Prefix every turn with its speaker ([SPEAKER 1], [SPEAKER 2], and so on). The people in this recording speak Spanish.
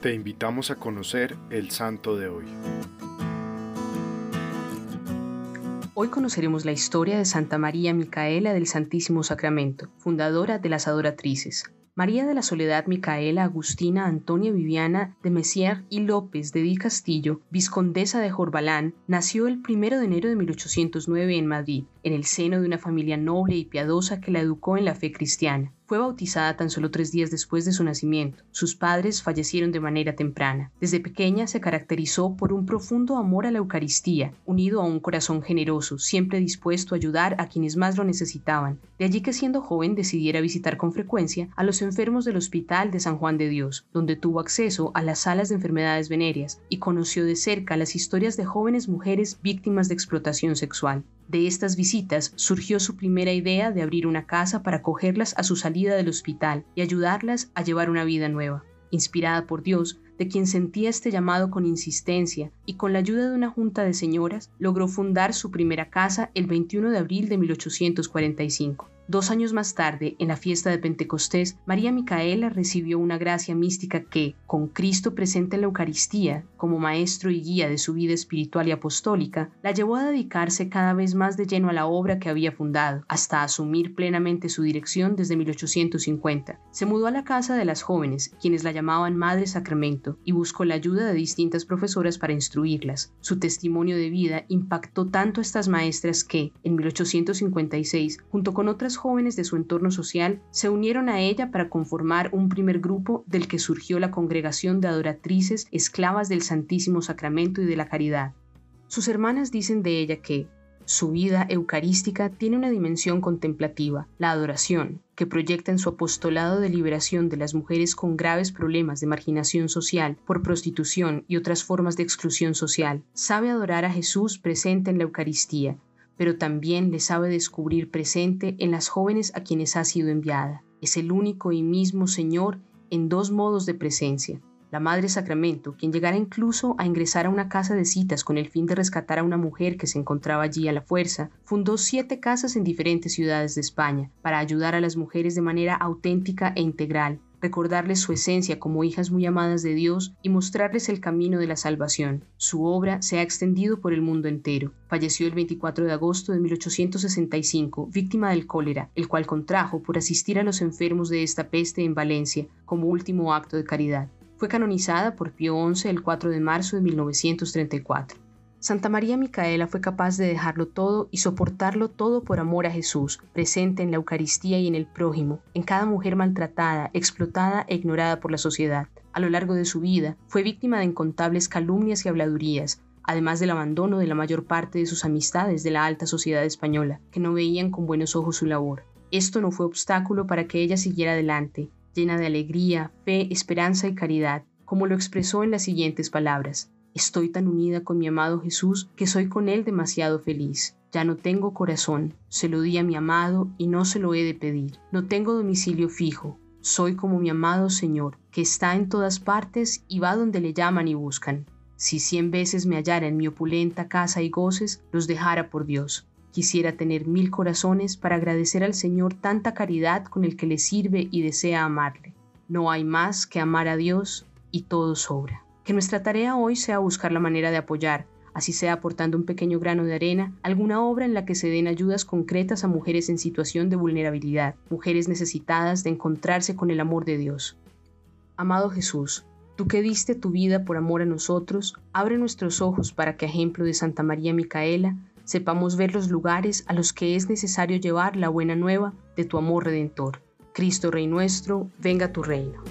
[SPEAKER 1] Te invitamos a conocer el santo de hoy.
[SPEAKER 2] Hoy conoceremos la historia de Santa María Micaela del Santísimo Sacramento, fundadora de las Adoratrices. María de la Soledad Micaela Agustina Antonia Viviana de Messier y López de Di Castillo, viscondesa de Jorbalán, nació el 1 de enero de 1809 en Madrid, en el seno de una familia noble y piadosa que la educó en la fe cristiana. Fue bautizada tan solo tres días después de su nacimiento. Sus padres fallecieron de manera temprana. Desde pequeña se caracterizó por un profundo amor a la Eucaristía, unido a un corazón generoso, siempre dispuesto a ayudar a quienes más lo necesitaban. De allí que siendo joven decidiera visitar con frecuencia a los enfermos del Hospital de San Juan de Dios, donde tuvo acceso a las salas de enfermedades venéreas y conoció de cerca las historias de jóvenes mujeres víctimas de explotación sexual. De estas visitas surgió su primera idea de abrir una casa para acogerlas a su salida del hospital y ayudarlas a llevar una vida nueva. Inspirada por Dios, de quien sentía este llamado con insistencia y con la ayuda de una junta de señoras, logró fundar su primera casa el 21 de abril de 1845. Dos años más tarde, en la fiesta de Pentecostés, María Micaela recibió una gracia mística que, con Cristo presente en la Eucaristía, como maestro y guía de su vida espiritual y apostólica, la llevó a dedicarse cada vez más de lleno a la obra que había fundado, hasta asumir plenamente su dirección desde 1850. Se mudó a la casa de las jóvenes, quienes la llamaban Madre Sacramento, y buscó la ayuda de distintas profesoras para instruirlas. Su testimonio de vida impactó tanto a estas maestras que, en 1856, junto con otras jóvenes de su entorno social se unieron a ella para conformar un primer grupo del que surgió la Congregación de Adoratrices Esclavas del Santísimo Sacramento y de la Caridad. Sus hermanas dicen de ella que su vida eucarística tiene una dimensión contemplativa, la adoración, que proyecta en su apostolado de liberación de las mujeres con graves problemas de marginación social por prostitución y otras formas de exclusión social. Sabe adorar a Jesús presente en la Eucaristía, pero también le sabe descubrir presente en las jóvenes a quienes ha sido enviada. Es el único y mismo Señor en dos modos de presencia. La Madre Sacramento, quien llegara incluso a ingresar a una casa de citas con el fin de rescatar a una mujer que se encontraba allí a la fuerza, fundó siete casas en diferentes ciudades de España para ayudar a las mujeres de manera auténtica e integral, recordarles su esencia como hijas muy amadas de Dios y mostrarles el camino de la salvación. Su obra se ha extendido por el mundo entero. Falleció el 24 de agosto de 1865, víctima del cólera, el cual contrajo por asistir a los enfermos de esta peste en Valencia como último acto de caridad. Fue canonizada por Pío XI el 4 de marzo de 1934. Santa María Micaela fue capaz de dejarlo todo y soportarlo todo por amor a Jesús, presente en la Eucaristía y en el prójimo, en cada mujer maltratada, explotada e ignorada por la sociedad. A lo largo de su vida, fue víctima de incontables calumnias y habladurías, además del abandono de la mayor parte de sus amistades de la alta sociedad española, que no veían con buenos ojos su labor. Esto no fue obstáculo para que ella siguiera adelante, llena de alegría, fe, esperanza y caridad, como lo expresó en las siguientes palabras. Estoy tan unida con mi amado Jesús que soy con Él demasiado feliz. Ya no tengo corazón, se lo di a mi amado y no se lo he de pedir. No tengo domicilio fijo, soy como mi amado Señor, que está en todas partes y va donde le llaman y buscan. Si cien veces me hallara en mi opulenta casa y goces, los dejara por Dios. Quisiera tener mil corazones para agradecer al Señor tanta caridad con el que le sirve y desea amarle. No hay más que amar a Dios y todo sobra. Que nuestra tarea hoy sea buscar la manera de apoyar, así sea aportando un pequeño grano de arena, alguna obra en la que se den ayudas concretas a mujeres en situación de vulnerabilidad, mujeres necesitadas de encontrarse con el amor de Dios. Amado Jesús, tú que diste tu vida por amor a nosotros, abre nuestros ojos para que, ejemplo de Santa María Micaela, sepamos ver los lugares a los que es necesario llevar la buena nueva de tu amor redentor. Cristo Rey nuestro, venga tu reino.